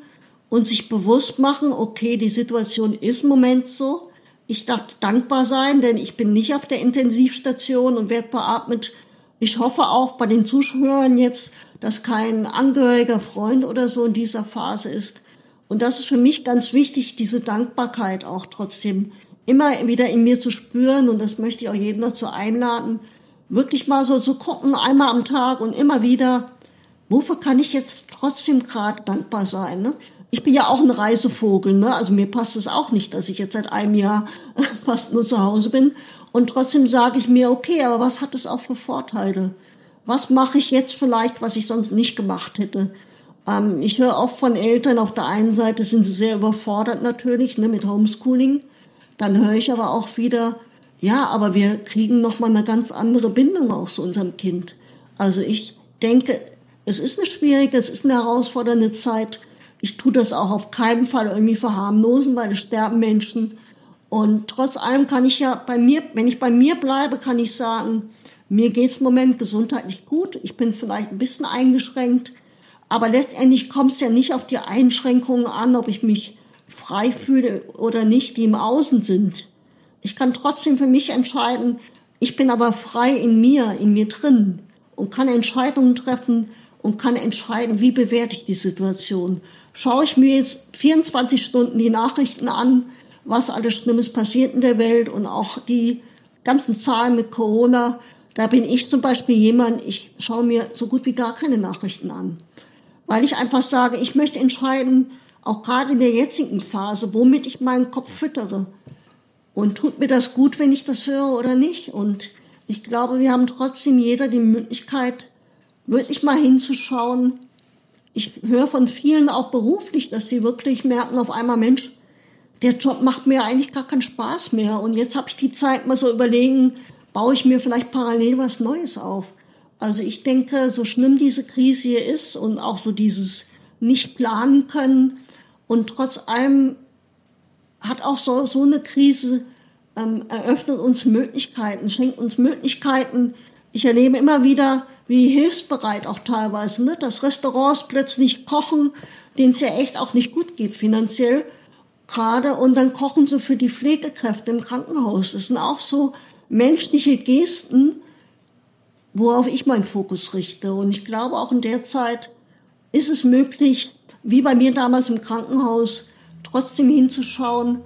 und sich bewusst machen, okay, die Situation ist im Moment so. Ich darf dankbar sein, denn ich bin nicht auf der Intensivstation und werde beatmet. Ich hoffe auch bei den Zuschauern jetzt, dass kein Angehöriger, Freund oder so in dieser Phase ist. Und das ist für mich ganz wichtig, diese Dankbarkeit auch trotzdem immer wieder in mir zu spüren. Und das möchte ich auch jeden dazu einladen, wirklich mal so zu gucken, einmal am Tag und immer wieder, wofür kann ich jetzt trotzdem gerade dankbar sein? Ne? Ich bin ja auch ein Reisevogel, ne? Also mir passt es auch nicht, dass ich jetzt seit einem Jahr fast nur zu Hause bin. Und trotzdem sage ich mir, okay, aber was hat es auch für Vorteile? Was mache ich jetzt vielleicht, was ich sonst nicht gemacht hätte? Ähm, ich höre auch von Eltern, auf der einen Seite sind sie sehr überfordert natürlich ne, mit Homeschooling. Dann höre ich aber auch wieder, ja, aber wir kriegen nochmal eine ganz andere Bindung auch zu unserem Kind. Also ich denke, es ist eine schwierige, es ist eine herausfordernde Zeit. Ich tue das auch auf keinen Fall irgendwie verharmlosen, weil es sterben Menschen. Und trotz allem kann ich ja bei mir, wenn ich bei mir bleibe, kann ich sagen, mir geht's im Moment gesundheitlich gut. Ich bin vielleicht ein bisschen eingeschränkt. Aber letztendlich kommt es ja nicht auf die Einschränkungen an, ob ich mich frei fühle oder nicht, die im Außen sind. Ich kann trotzdem für mich entscheiden, ich bin aber frei in mir, in mir drin und kann Entscheidungen treffen und kann entscheiden, wie bewerte ich die Situation schaue ich mir jetzt 24 Stunden die Nachrichten an, was alles Schlimmes passiert in der Welt und auch die ganzen Zahlen mit Corona, Da bin ich zum Beispiel jemand, ich schaue mir so gut wie gar keine Nachrichten an. Weil ich einfach sage, ich möchte entscheiden, auch gerade in der jetzigen Phase, womit ich meinen Kopf füttere. Und tut mir das gut, wenn ich das höre oder nicht? Und ich glaube, wir haben trotzdem jeder die Möglichkeit, wirklich mal hinzuschauen. Ich höre von vielen auch beruflich, dass sie wirklich merken auf einmal, Mensch, der Job macht mir eigentlich gar keinen Spaß mehr. Und jetzt habe ich die Zeit, mal so überlegen, baue ich mir vielleicht parallel was Neues auf. Also ich denke, so schlimm diese Krise hier ist und auch so dieses nicht planen können und trotz allem hat auch so, so eine Krise ähm, eröffnet uns Möglichkeiten, schenkt uns Möglichkeiten. Ich erlebe immer wieder, wie hilfsbereit auch teilweise, ne? dass Restaurants plötzlich kochen, denen es ja echt auch nicht gut geht finanziell gerade und dann kochen sie für die Pflegekräfte im Krankenhaus. Das sind auch so menschliche Gesten, worauf ich meinen Fokus richte. Und ich glaube, auch in der Zeit ist es möglich, wie bei mir damals im Krankenhaus, trotzdem hinzuschauen,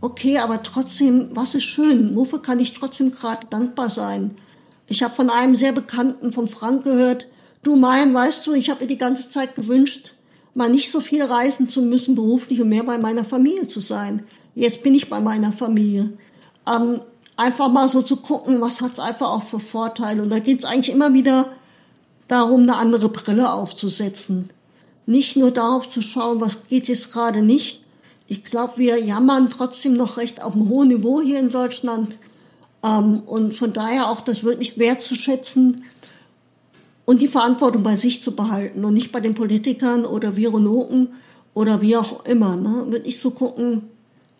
okay, aber trotzdem, was ist schön? Wofür kann ich trotzdem gerade dankbar sein? Ich habe von einem sehr Bekannten, von Frank, gehört, du mein, weißt du, ich habe mir die ganze Zeit gewünscht, mal nicht so viel reisen zu müssen, beruflich und mehr bei meiner Familie zu sein. Jetzt bin ich bei meiner Familie. Ähm, einfach mal so zu gucken, was hat es einfach auch für Vorteile. Und da geht es eigentlich immer wieder darum, eine andere Brille aufzusetzen. Nicht nur darauf zu schauen, was geht jetzt gerade nicht. Ich glaube, wir jammern trotzdem noch recht auf einem hohen Niveau hier in Deutschland. Ähm, und von daher auch das wirklich wertzuschätzen und die Verantwortung bei sich zu behalten und nicht bei den Politikern oder Virologen oder wie auch immer. Ne? Wirklich zu gucken,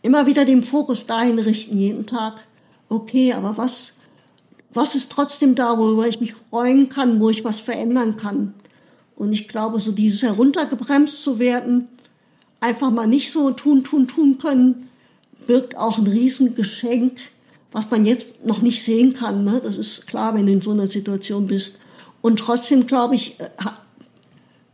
immer wieder den Fokus dahin richten, jeden Tag okay, aber was, was ist trotzdem da, worüber ich mich freuen kann, wo ich was verändern kann? Und ich glaube, so dieses heruntergebremst zu werden, einfach mal nicht so tun, tun, tun können, birgt auch ein Riesengeschenk, was man jetzt noch nicht sehen kann. Ne? Das ist klar, wenn du in so einer Situation bist. Und trotzdem, glaube ich, äh,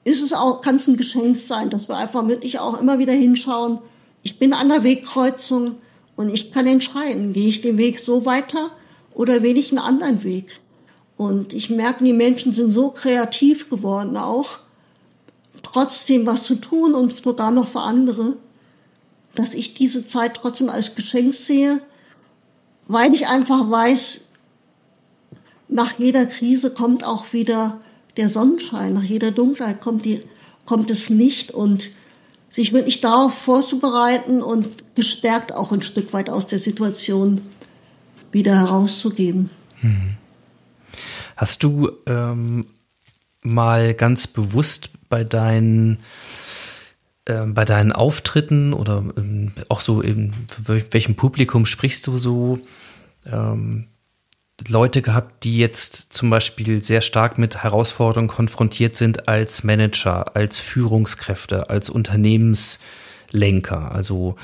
ist es auch, kann es ein Geschenk sein, dass wir einfach wirklich auch immer wieder hinschauen. Ich bin an der Wegkreuzung und ich kann entscheiden, gehe ich den Weg so weiter oder wähle ich einen anderen Weg. Und ich merke, die Menschen sind so kreativ geworden auch, trotzdem was zu tun und sogar noch für andere, dass ich diese Zeit trotzdem als Geschenk sehe, weil ich einfach weiß, nach jeder Krise kommt auch wieder der Sonnenschein, nach jeder Dunkelheit kommt, die, kommt das Licht und sich wirklich darauf vorzubereiten und gestärkt auch ein Stück weit aus der Situation wieder herauszugeben. Hm. Hast du ähm, mal ganz bewusst bei deinen bei deinen Auftritten oder ähm, auch so in welchem Publikum sprichst du so ähm, Leute gehabt, die jetzt zum Beispiel sehr stark mit Herausforderungen konfrontiert sind als Manager, als Führungskräfte, als Unternehmenslenker. Also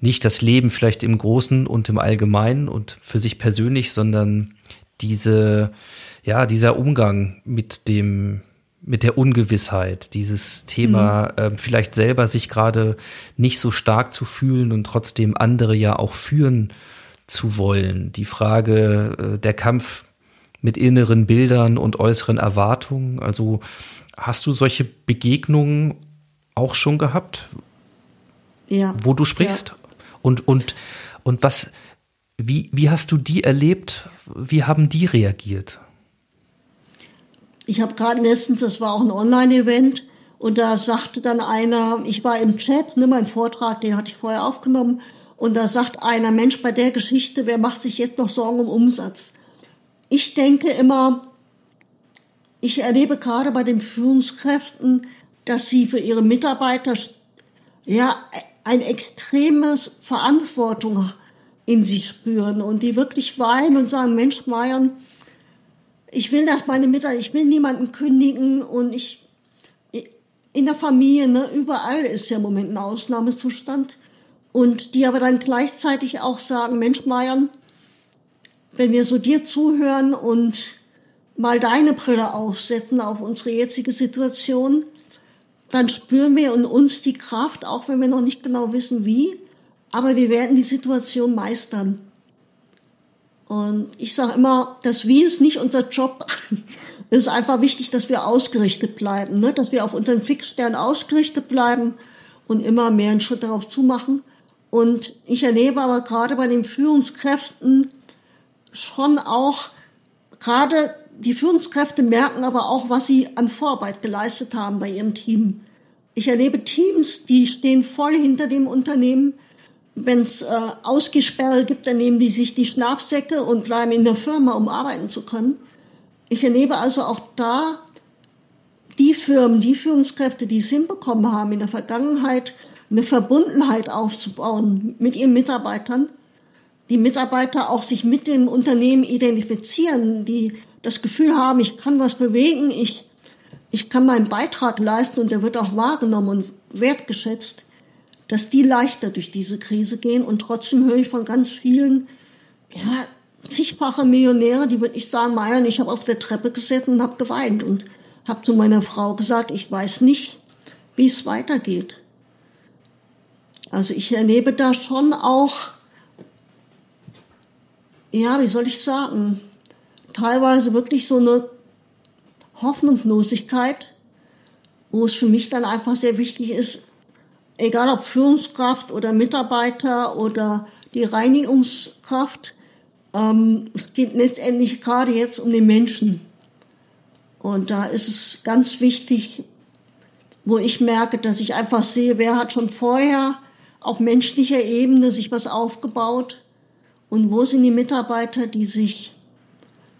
nicht das Leben vielleicht im Großen und im Allgemeinen und für sich persönlich, sondern diese, ja, dieser Umgang mit dem, mit der Ungewissheit, dieses Thema, mhm. äh, vielleicht selber sich gerade nicht so stark zu fühlen und trotzdem andere ja auch führen zu wollen. Die Frage, äh, der Kampf mit inneren Bildern und äußeren Erwartungen. Also hast du solche Begegnungen auch schon gehabt? Ja. Wo du sprichst? Ja. Und, und, und was, wie, wie hast du die erlebt? Wie haben die reagiert? Ich habe gerade letztens, das war auch ein Online-Event, und da sagte dann einer, ich war im Chat, ne, mein Vortrag, den hatte ich vorher aufgenommen, und da sagt einer, Mensch, bei der Geschichte, wer macht sich jetzt noch Sorgen um Umsatz? Ich denke immer, ich erlebe gerade bei den Führungskräften, dass sie für ihre Mitarbeiter ja ein extremes Verantwortung in sie spüren und die wirklich weinen und sagen, Mensch, Meiern, ich will, dass meine Mitarbeiter, ich will niemanden kündigen und ich, in der Familie, ne, überall ist ja im Moment ein Ausnahmezustand und die aber dann gleichzeitig auch sagen, Mensch, Meiern, wenn wir so dir zuhören und mal deine Brille aufsetzen auf unsere jetzige Situation, dann spüren wir in uns die Kraft, auch wenn wir noch nicht genau wissen wie, aber wir werden die Situation meistern. Und ich sage immer, das Wie ist nicht unser Job. es ist einfach wichtig, dass wir ausgerichtet bleiben, ne? dass wir auf unseren Fixstern ausgerichtet bleiben und immer mehr einen Schritt darauf zumachen. Und ich erlebe aber gerade bei den Führungskräften schon auch, gerade die Führungskräfte merken aber auch, was sie an Vorarbeit geleistet haben bei ihrem Team. Ich erlebe Teams, die stehen voll hinter dem Unternehmen, wenn es äh, Ausgesperre gibt, dann nehmen die sich die Schnapssäcke und bleiben in der Firma, um arbeiten zu können. Ich erlebe also auch da die Firmen, die Führungskräfte, die es hinbekommen haben, in der Vergangenheit eine Verbundenheit aufzubauen mit ihren Mitarbeitern. Die Mitarbeiter auch sich mit dem Unternehmen identifizieren, die das Gefühl haben, ich kann was bewegen, ich, ich kann meinen Beitrag leisten und der wird auch wahrgenommen und wertgeschätzt dass die leichter durch diese Krise gehen. Und trotzdem höre ich von ganz vielen, ja, zigfache Millionäre, die würde ich sagen, Meier, ich habe auf der Treppe gesessen und habe geweint und habe zu meiner Frau gesagt, ich weiß nicht, wie es weitergeht. Also ich erlebe da schon auch, ja, wie soll ich sagen, teilweise wirklich so eine Hoffnungslosigkeit, wo es für mich dann einfach sehr wichtig ist, egal ob Führungskraft oder Mitarbeiter oder die Reinigungskraft, ähm, es geht letztendlich gerade jetzt um den Menschen. Und da ist es ganz wichtig, wo ich merke, dass ich einfach sehe, wer hat schon vorher auf menschlicher Ebene sich was aufgebaut und wo sind die Mitarbeiter, die sich,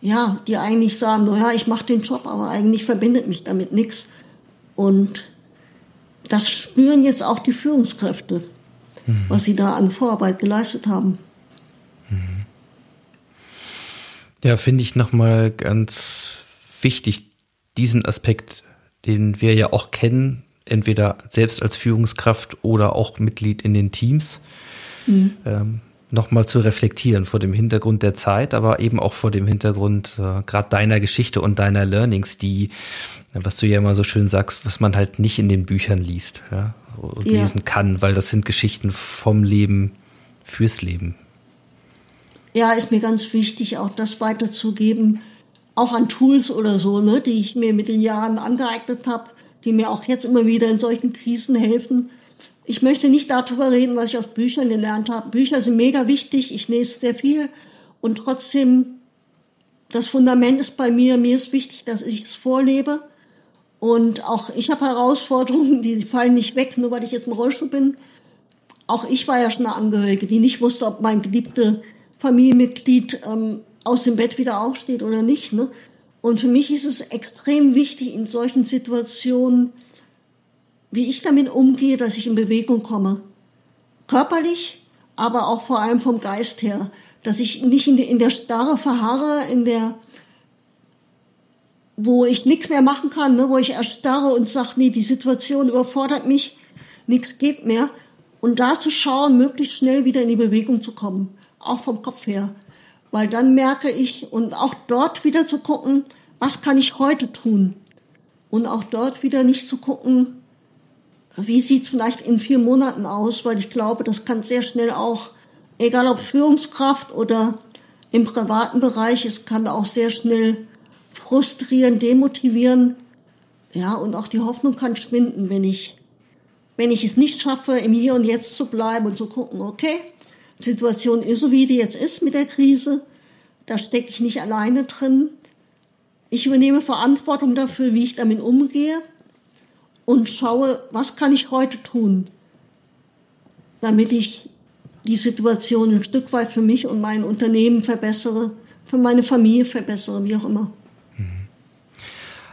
ja, die eigentlich sagen, naja, ich mache den Job, aber eigentlich verbindet mich damit nichts. Und das spüren jetzt auch die Führungskräfte, mhm. was sie da an Vorarbeit geleistet haben. Mhm. Ja, finde ich nochmal ganz wichtig, diesen Aspekt, den wir ja auch kennen, entweder selbst als Führungskraft oder auch Mitglied in den Teams, mhm. ähm, nochmal zu reflektieren vor dem Hintergrund der Zeit, aber eben auch vor dem Hintergrund äh, gerade deiner Geschichte und deiner Learnings, die was du ja immer so schön sagst, was man halt nicht in den Büchern liest ja, und ja. lesen kann, weil das sind Geschichten vom Leben fürs Leben. Ja, ist mir ganz wichtig, auch das weiterzugeben, auch an Tools oder so, ne, die ich mir mit den Jahren angeeignet habe, die mir auch jetzt immer wieder in solchen Krisen helfen. Ich möchte nicht darüber reden, was ich aus Büchern gelernt habe. Bücher sind mega wichtig, ich lese sehr viel und trotzdem, das Fundament ist bei mir, mir ist wichtig, dass ich es vorlebe und auch ich habe Herausforderungen, die fallen nicht weg, nur weil ich jetzt im Rollstuhl bin. Auch ich war ja schon eine Angehörige, die nicht wusste, ob mein geliebte Familienmitglied ähm, aus dem Bett wieder aufsteht oder nicht. Ne? Und für mich ist es extrem wichtig in solchen Situationen, wie ich damit umgehe, dass ich in Bewegung komme. Körperlich, aber auch vor allem vom Geist her. Dass ich nicht in der, in der Starre verharre, in der wo ich nichts mehr machen kann, ne, wo ich erstarre und sage, nee, die Situation überfordert mich, nichts geht mehr. Und da zu schauen, möglichst schnell wieder in die Bewegung zu kommen, auch vom Kopf her. Weil dann merke ich, und auch dort wieder zu gucken, was kann ich heute tun? Und auch dort wieder nicht zu gucken, wie sieht's vielleicht in vier Monaten aus, weil ich glaube, das kann sehr schnell auch, egal ob Führungskraft oder im privaten Bereich, es kann auch sehr schnell frustrieren, demotivieren. Ja, und auch die Hoffnung kann schwinden, wenn ich, wenn ich es nicht schaffe, im Hier und Jetzt zu bleiben und zu gucken, okay, die Situation ist so, wie die jetzt ist mit der Krise. Da stecke ich nicht alleine drin. Ich übernehme Verantwortung dafür, wie ich damit umgehe und schaue, was kann ich heute tun, damit ich die Situation ein Stück weit für mich und mein Unternehmen verbessere, für meine Familie verbessere, wie auch immer.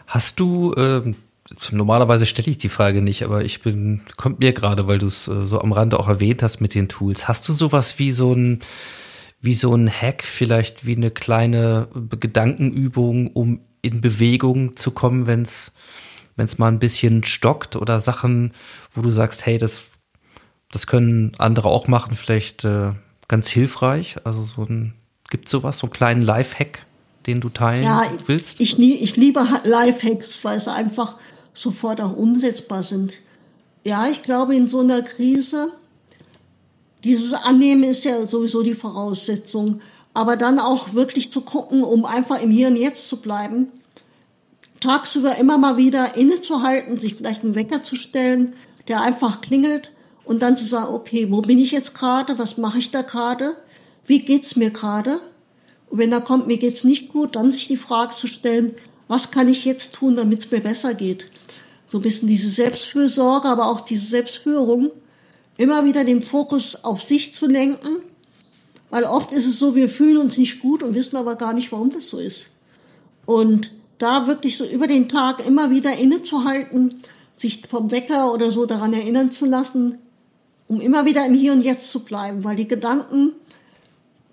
Hast du, äh, normalerweise stelle ich die Frage nicht, aber ich bin, kommt mir gerade, weil du es äh, so am Rande auch erwähnt hast mit den Tools. Hast du sowas wie so ein, wie so ein Hack, vielleicht wie eine kleine Gedankenübung, um in Bewegung zu kommen, wenn es wenn es mal ein bisschen stockt oder Sachen, wo du sagst, hey, das, das können andere auch machen, vielleicht äh, ganz hilfreich. Also so ein, gibt sowas, so einen kleinen Life-Hack? Den du teilen ja, willst? Ich, ich liebe Lifehacks, weil sie einfach sofort auch umsetzbar sind. Ja, ich glaube, in so einer Krise, dieses Annehmen ist ja sowieso die Voraussetzung. aber dann auch wirklich zu gucken, um einfach im Hier und Jetzt zu bleiben, tagsüber immer mal wieder innezuhalten, sich vielleicht einen Wecker zu stellen, der einfach klingelt und dann zu sagen, okay, wo bin ich jetzt gerade, was mache ich da gerade, wie geht's mir gerade? Und wenn da kommt, mir geht's nicht gut, dann sich die Frage zu stellen, was kann ich jetzt tun, damit es mir besser geht? So ein bisschen diese Selbstfürsorge, aber auch diese Selbstführung, immer wieder den Fokus auf sich zu lenken, weil oft ist es so, wir fühlen uns nicht gut und wissen aber gar nicht, warum das so ist. Und da wirklich so über den Tag immer wieder innezuhalten, sich vom Wecker oder so daran erinnern zu lassen, um immer wieder im Hier und Jetzt zu bleiben, weil die Gedanken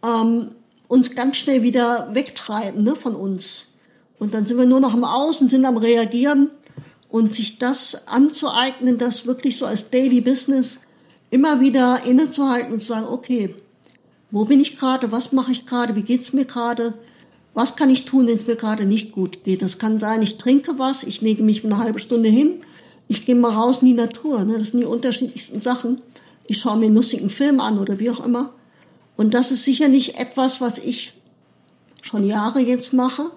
ähm, uns ganz schnell wieder wegtreiben ne, von uns. Und dann sind wir nur noch am Außen, sind am Reagieren und sich das anzueignen, das wirklich so als Daily Business immer wieder innezuhalten und zu sagen, okay, wo bin ich gerade, was mache ich gerade, wie geht's mir gerade, was kann ich tun, wenn es mir gerade nicht gut geht. Das kann sein, ich trinke was, ich lege mich eine halbe Stunde hin, ich gehe mal raus in die Natur. Ne? Das sind die unterschiedlichsten Sachen. Ich schaue mir einen lustigen Film an oder wie auch immer. Und das ist sicher nicht etwas, was ich schon Jahre jetzt mache,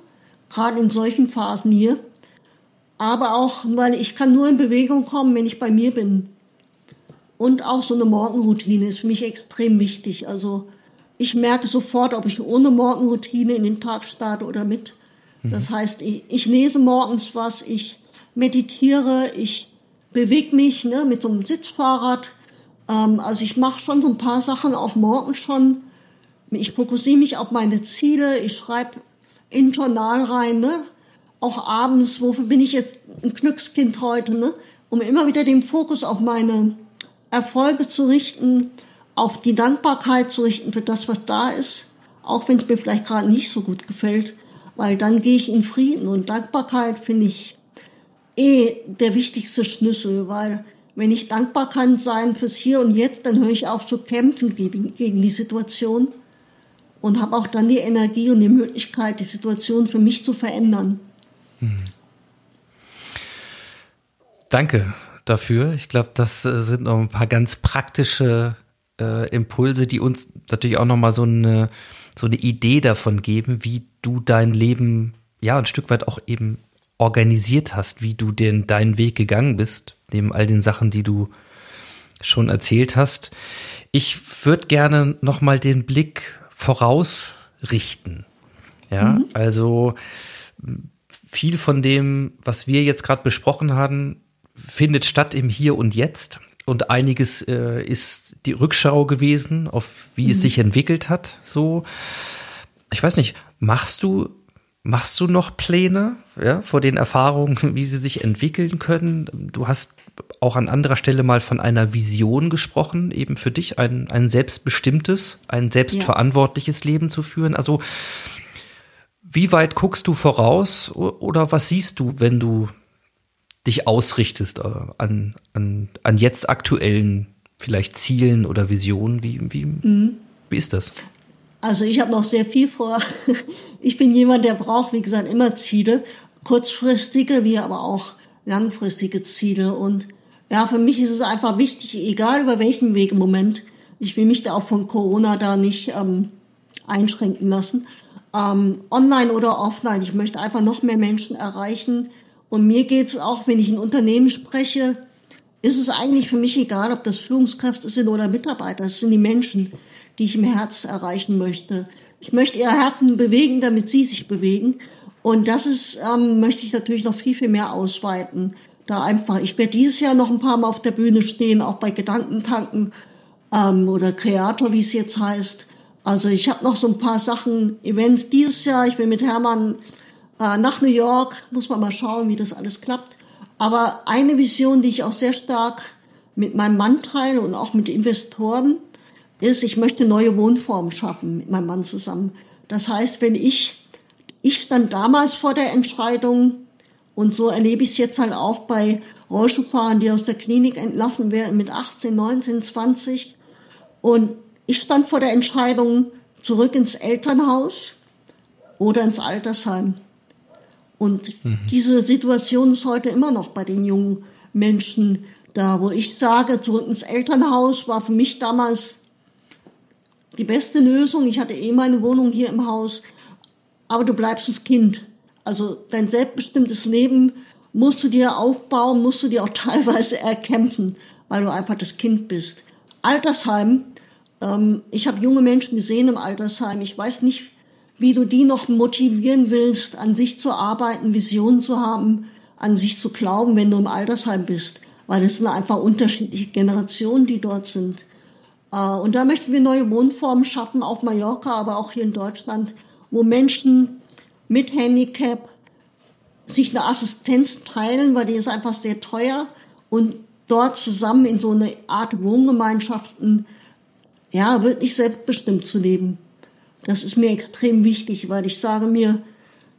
gerade in solchen Phasen hier. Aber auch, weil ich kann nur in Bewegung kommen, wenn ich bei mir bin. Und auch so eine Morgenroutine ist für mich extrem wichtig. Also ich merke sofort, ob ich ohne Morgenroutine in den Tag starte oder mit. Mhm. Das heißt, ich, ich, lese morgens was, ich meditiere, ich bewege mich ne, mit so einem Sitzfahrrad. Ähm, also ich mache schon so ein paar Sachen auch morgens schon. Ich fokussiere mich auf meine Ziele, ich schreibe in Journal rein, ne? auch abends, wofür bin ich jetzt ein Glückskind heute, ne? um immer wieder den Fokus auf meine Erfolge zu richten, auf die Dankbarkeit zu richten für das, was da ist, auch wenn es mir vielleicht gerade nicht so gut gefällt, weil dann gehe ich in Frieden und Dankbarkeit finde ich eh der wichtigste Schlüssel, weil wenn ich dankbar kann sein fürs Hier und Jetzt, dann höre ich auf zu kämpfen gegen, gegen die Situation und habe auch dann die Energie und die Möglichkeit, die Situation für mich zu verändern. Hm. Danke dafür. Ich glaube, das äh, sind noch ein paar ganz praktische äh, Impulse, die uns natürlich auch noch mal so eine so eine Idee davon geben, wie du dein Leben ja ein Stück weit auch eben organisiert hast, wie du den deinen Weg gegangen bist, neben all den Sachen, die du schon erzählt hast. Ich würde gerne noch mal den Blick vorausrichten. Ja, mhm. also viel von dem, was wir jetzt gerade besprochen haben, findet statt im Hier und Jetzt. Und einiges äh, ist die Rückschau gewesen, auf wie mhm. es sich entwickelt hat. So, ich weiß nicht, machst du machst du noch Pläne ja, vor den Erfahrungen, wie sie sich entwickeln können? Du hast auch an anderer Stelle mal von einer Vision gesprochen, eben für dich ein, ein selbstbestimmtes, ein selbstverantwortliches ja. Leben zu führen. Also wie weit guckst du voraus oder was siehst du, wenn du dich ausrichtest äh, an, an, an jetzt aktuellen vielleicht Zielen oder Visionen? Wie, wie, mhm. wie ist das? Also ich habe noch sehr viel vor. Ich bin jemand, der braucht, wie gesagt, immer Ziele, kurzfristige wie aber auch langfristige Ziele. Und ja, für mich ist es einfach wichtig, egal über welchen Weg im Moment, ich will mich da auch von Corona da nicht ähm, einschränken lassen, ähm, online oder offline. Ich möchte einfach noch mehr Menschen erreichen, und mir geht es auch, wenn ich in Unternehmen spreche, ist es eigentlich für mich egal, ob das Führungskräfte sind oder Mitarbeiter. Es sind die Menschen, die ich im Herz erreichen möchte. Ich möchte ihr Herzen bewegen, damit sie sich bewegen. Und das ist, ähm, möchte ich natürlich noch viel, viel mehr ausweiten. Da einfach, ich werde dieses Jahr noch ein paar Mal auf der Bühne stehen, auch bei Gedankentanken ähm, oder Kreator, wie es jetzt heißt. Also ich habe noch so ein paar Sachen, Events dieses Jahr. Ich will mit Hermann äh, nach New York, muss man mal schauen, wie das alles klappt. Aber eine Vision, die ich auch sehr stark mit meinem Mann teile und auch mit Investoren, ist, ich möchte neue Wohnformen schaffen mit meinem Mann zusammen. Das heißt, wenn ich, ich stand damals vor der Entscheidung und so erlebe ich es jetzt halt auch bei Rollschuhfahrern, die aus der Klinik entlassen werden mit 18, 19, 20. Und ich stand vor der Entscheidung zurück ins Elternhaus oder ins Altersheim. Und mhm. diese Situation ist heute immer noch bei den jungen Menschen da, wo ich sage, zurück ins Elternhaus war für mich damals die beste Lösung. Ich hatte eh meine Wohnung hier im Haus, aber du bleibst das Kind. Also dein selbstbestimmtes Leben musst du dir aufbauen, musst du dir auch teilweise erkämpfen, weil du einfach das Kind bist. Altersheim, ähm, ich habe junge Menschen gesehen im Altersheim. Ich weiß nicht, wie du die noch motivieren willst, an sich zu arbeiten, Visionen zu haben, an sich zu glauben, wenn du im Altersheim bist. Weil es sind einfach unterschiedliche Generationen, die dort sind. Äh, und da möchten wir neue Wohnformen schaffen, auf Mallorca, aber auch hier in Deutschland, wo Menschen mit Handicap sich eine Assistenz teilen, weil die ist einfach sehr teuer und dort zusammen in so eine Art Wohngemeinschaften, ja, wirklich selbstbestimmt zu leben. Das ist mir extrem wichtig, weil ich sage mir,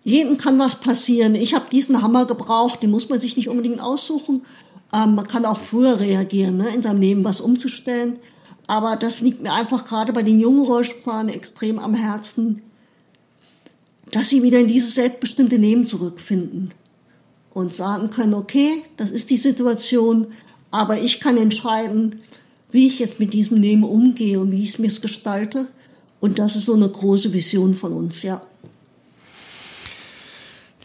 jedem kann was passieren. Ich habe diesen Hammer gebraucht, den muss man sich nicht unbedingt aussuchen. Ähm, man kann auch früher reagieren, ne, in seinem Leben was umzustellen. Aber das liegt mir einfach gerade bei den jungen Rollstuhlfahrern extrem am Herzen, dass sie wieder in dieses selbstbestimmte Leben zurückfinden und sagen können, okay, das ist die Situation, aber ich kann entscheiden, wie ich jetzt mit diesem Leben umgehe und wie ich es mir gestalte. Und das ist so eine große Vision von uns, ja.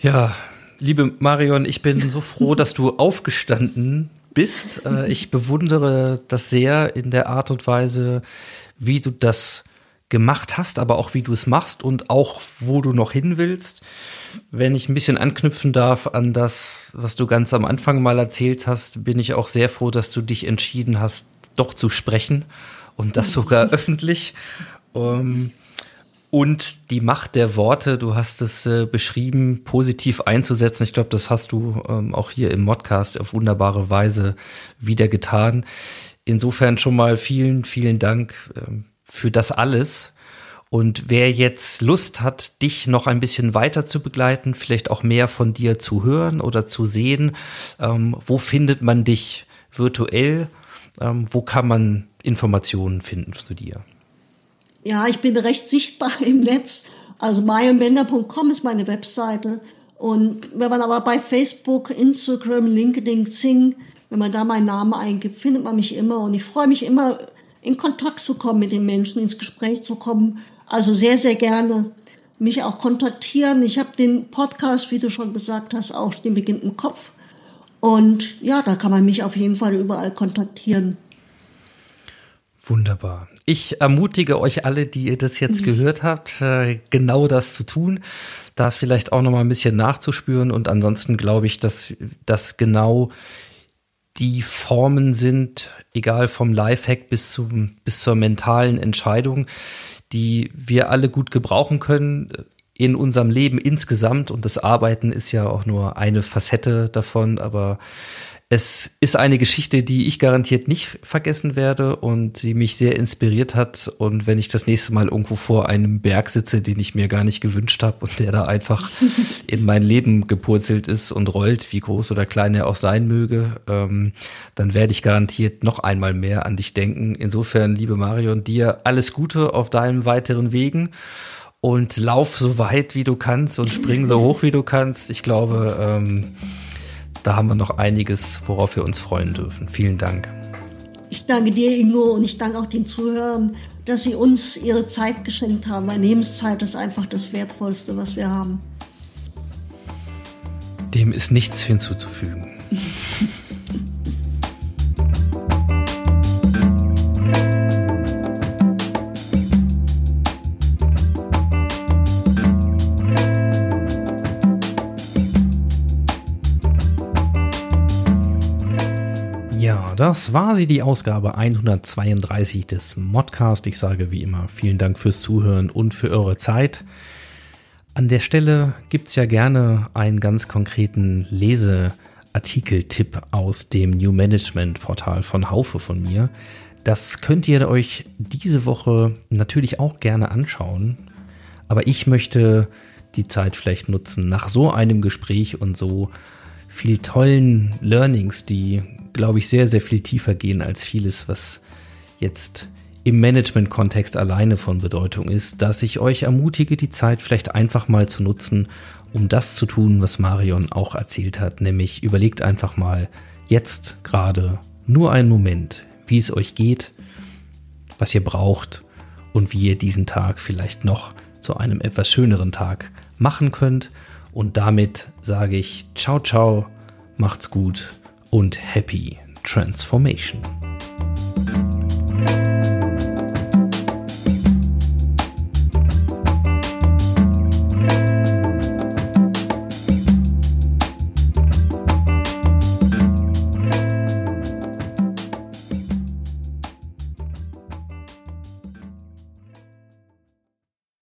Ja, liebe Marion, ich bin so froh, dass du aufgestanden bist. Äh, ich bewundere das sehr in der Art und Weise, wie du das gemacht hast, aber auch wie du es machst und auch wo du noch hin willst. Wenn ich ein bisschen anknüpfen darf an das, was du ganz am Anfang mal erzählt hast, bin ich auch sehr froh, dass du dich entschieden hast, doch zu sprechen und das sogar öffentlich. Ähm, und die Macht der Worte, du hast es äh, beschrieben, positiv einzusetzen. Ich glaube, das hast du ähm, auch hier im Modcast auf wunderbare Weise wieder getan. Insofern schon mal vielen, vielen Dank ähm, für das alles. Und wer jetzt Lust hat, dich noch ein bisschen weiter zu begleiten, vielleicht auch mehr von dir zu hören oder zu sehen, ähm, wo findet man dich virtuell? Ähm, wo kann man Informationen finden zu dir? Ja, ich bin recht sichtbar im Netz. Also mayonbender.com ist meine Webseite. Und wenn man aber bei Facebook, Instagram, LinkedIn, Xing, wenn man da meinen Namen eingibt, findet man mich immer. Und ich freue mich immer, in Kontakt zu kommen mit den Menschen, ins Gespräch zu kommen. Also sehr, sehr gerne mich auch kontaktieren. Ich habe den Podcast, wie du schon gesagt hast, auch den Beginn im Kopf. Und ja, da kann man mich auf jeden Fall überall kontaktieren. Wunderbar. Ich ermutige euch alle, die ihr das jetzt gehört habt, äh, genau das zu tun, da vielleicht auch noch mal ein bisschen nachzuspüren. Und ansonsten glaube ich, dass das genau die Formen sind, egal vom Lifehack bis zum bis zur mentalen Entscheidung, die wir alle gut gebrauchen können in unserem Leben insgesamt. Und das Arbeiten ist ja auch nur eine Facette davon, aber es ist eine Geschichte, die ich garantiert nicht vergessen werde und die mich sehr inspiriert hat. Und wenn ich das nächste Mal irgendwo vor einem Berg sitze, den ich mir gar nicht gewünscht habe und der da einfach in mein Leben gepurzelt ist und rollt, wie groß oder klein er auch sein möge, ähm, dann werde ich garantiert noch einmal mehr an dich denken. Insofern, liebe Marion, dir alles Gute auf deinen weiteren Wegen und lauf so weit wie du kannst und spring so hoch wie du kannst. Ich glaube, ähm, da haben wir noch einiges, worauf wir uns freuen dürfen. Vielen Dank. Ich danke dir, Ingo, und ich danke auch den Zuhörern, dass sie uns ihre Zeit geschenkt haben. Meine Lebenszeit ist einfach das Wertvollste, was wir haben. Dem ist nichts hinzuzufügen. das war sie, die Ausgabe 132 des Modcast. Ich sage wie immer vielen Dank fürs Zuhören und für eure Zeit. An der Stelle gibt es ja gerne einen ganz konkreten Leseartikel-Tipp aus dem New Management Portal von Haufe von mir. Das könnt ihr euch diese Woche natürlich auch gerne anschauen. Aber ich möchte die Zeit vielleicht nutzen, nach so einem Gespräch und so viel tollen Learnings, die glaube ich, sehr, sehr viel tiefer gehen als vieles, was jetzt im Management-Kontext alleine von Bedeutung ist, dass ich euch ermutige, die Zeit vielleicht einfach mal zu nutzen, um das zu tun, was Marion auch erzählt hat, nämlich überlegt einfach mal jetzt gerade nur einen Moment, wie es euch geht, was ihr braucht und wie ihr diesen Tag vielleicht noch zu einem etwas schöneren Tag machen könnt. Und damit sage ich ciao, ciao, macht's gut und happy transformation.